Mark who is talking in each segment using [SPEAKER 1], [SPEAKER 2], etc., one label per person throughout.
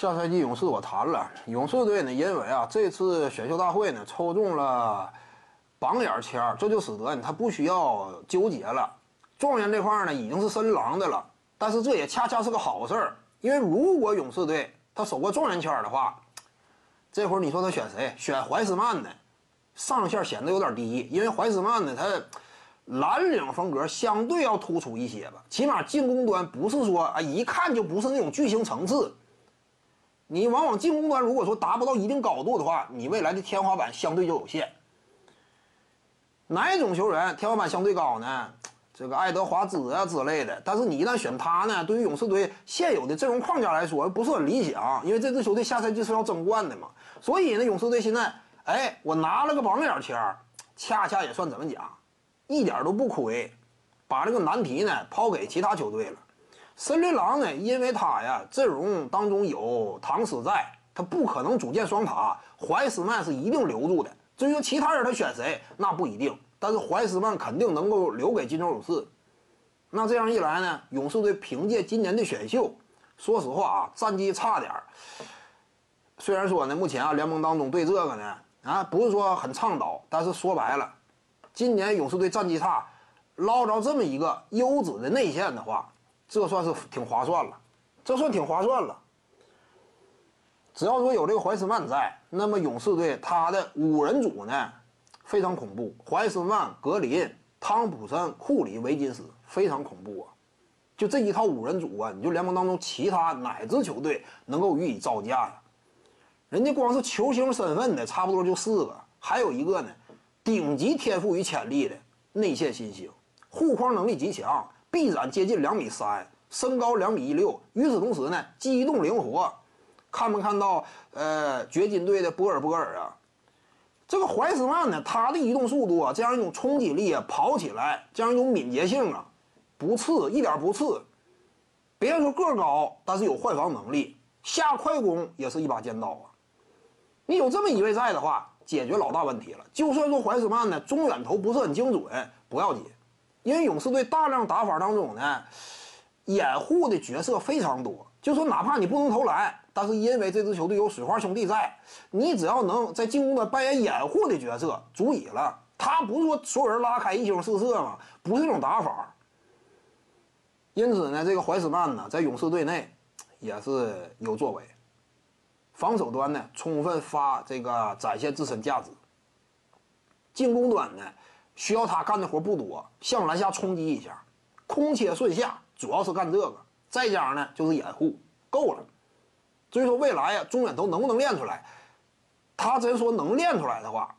[SPEAKER 1] 下赛季勇士我谈了，勇士队呢，因为啊这次选秀大会呢抽中了榜眼签儿，这就使得呢他不需要纠结了。状元这块儿呢已经是深狼的了，但是这也恰恰是个好事儿，因为如果勇士队他守过状元签儿的话，这会儿你说他选谁？选怀斯曼呢？上限显得有点低，因为怀斯曼呢他蓝领风格相对要突出一些吧，起码进攻端不是说啊一看就不是那种巨星层次。你往往进攻端如果说达不到一定高度的话，你未来的天花板相对就有限。哪一种球员天花板相对高呢？这个爱德华兹啊之类的。但是你一旦选他呢，对于勇士队现有的阵容框架来说不是很理想，因为这支球队下赛季是要争冠的嘛。所以呢，勇士队现在，哎，我拿了个榜眼签儿，恰恰也算怎么讲，一点都不亏，把这个难题呢抛给其他球队了。森林狼呢，因为他呀阵容当中有唐斯在，他不可能组建双塔，怀斯曼是一定留住的。至于说其他人他选谁，那不一定。但是怀斯曼肯定能够留给金州勇士。那这样一来呢，勇士队凭借今年的选秀，说实话啊，战绩差点。虽然说呢，目前啊联盟当中对这个呢啊不是说很倡导，但是说白了，今年勇士队战绩差，捞着这么一个优质的内线的话，这算是挺划算了，这算挺划算了。只要说有这个怀斯曼在，那么勇士队他的五人组呢非常恐怖，怀斯曼、格林、汤普森、库里、维金斯非常恐怖啊！就这一套五人组啊，你就联盟当中其他哪支球队能够予以招架呀？人家光是球星身份的差不多就四个，还有一个呢，顶级天赋与潜力的内线新星，护框能力极强，臂展接近两米三，身高两米一六。与此同时呢，机动灵活。看没看到？呃，掘金队的波尔波尔啊，这个怀斯曼呢，他的移动速度啊，这样一种冲击力啊，跑起来这样一种敏捷性啊，不次，一点不次。别说个高，但是有换防能力，下快攻也是一把尖刀啊。你有这么一位在的话，解决老大问题了。就算说怀斯曼呢，中远投不是很精准，不要紧，因为勇士队大量打法当中呢，掩护的角色非常多。就说哪怕你不能投篮，但是因为这支球队有水花兄弟在，你只要能在进攻端扮演掩护的角色，足以了。他不是说所有人拉开一星四射嘛，不是这种打法。因此呢，这个怀斯曼呢，在勇士队内也是有作为，防守端呢充分发这个展现自身价值。进攻端呢，需要他干的活不多，向篮下冲击一下，空切顺下，主要是干这个。再加上呢，就是掩护够了。所以说未来呀，中远投能不能练出来？他真说能练出来的话，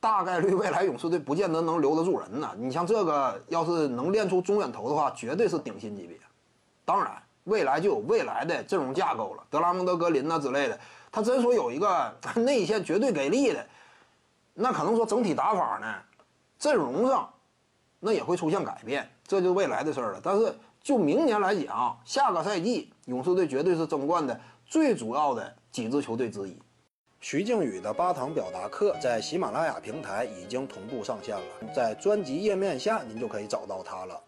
[SPEAKER 1] 大概率未来勇士队不见得能留得住人呢。你像这个，要是能练出中远投的话，绝对是顶薪级别。当然，未来就有未来的阵容架构了，德拉蒙德、格林呐之类的。他真说有一个内线绝对给力的，那可能说整体打法呢，阵容上那也会出现改变，这就是未来的事儿了。但是。就明年来讲，下个赛季勇士队绝对是争冠的最主要的几支球队之一。徐静宇的八堂表达课在喜马拉雅平台已经同步上线了，在专辑页面下您就可以找到它了。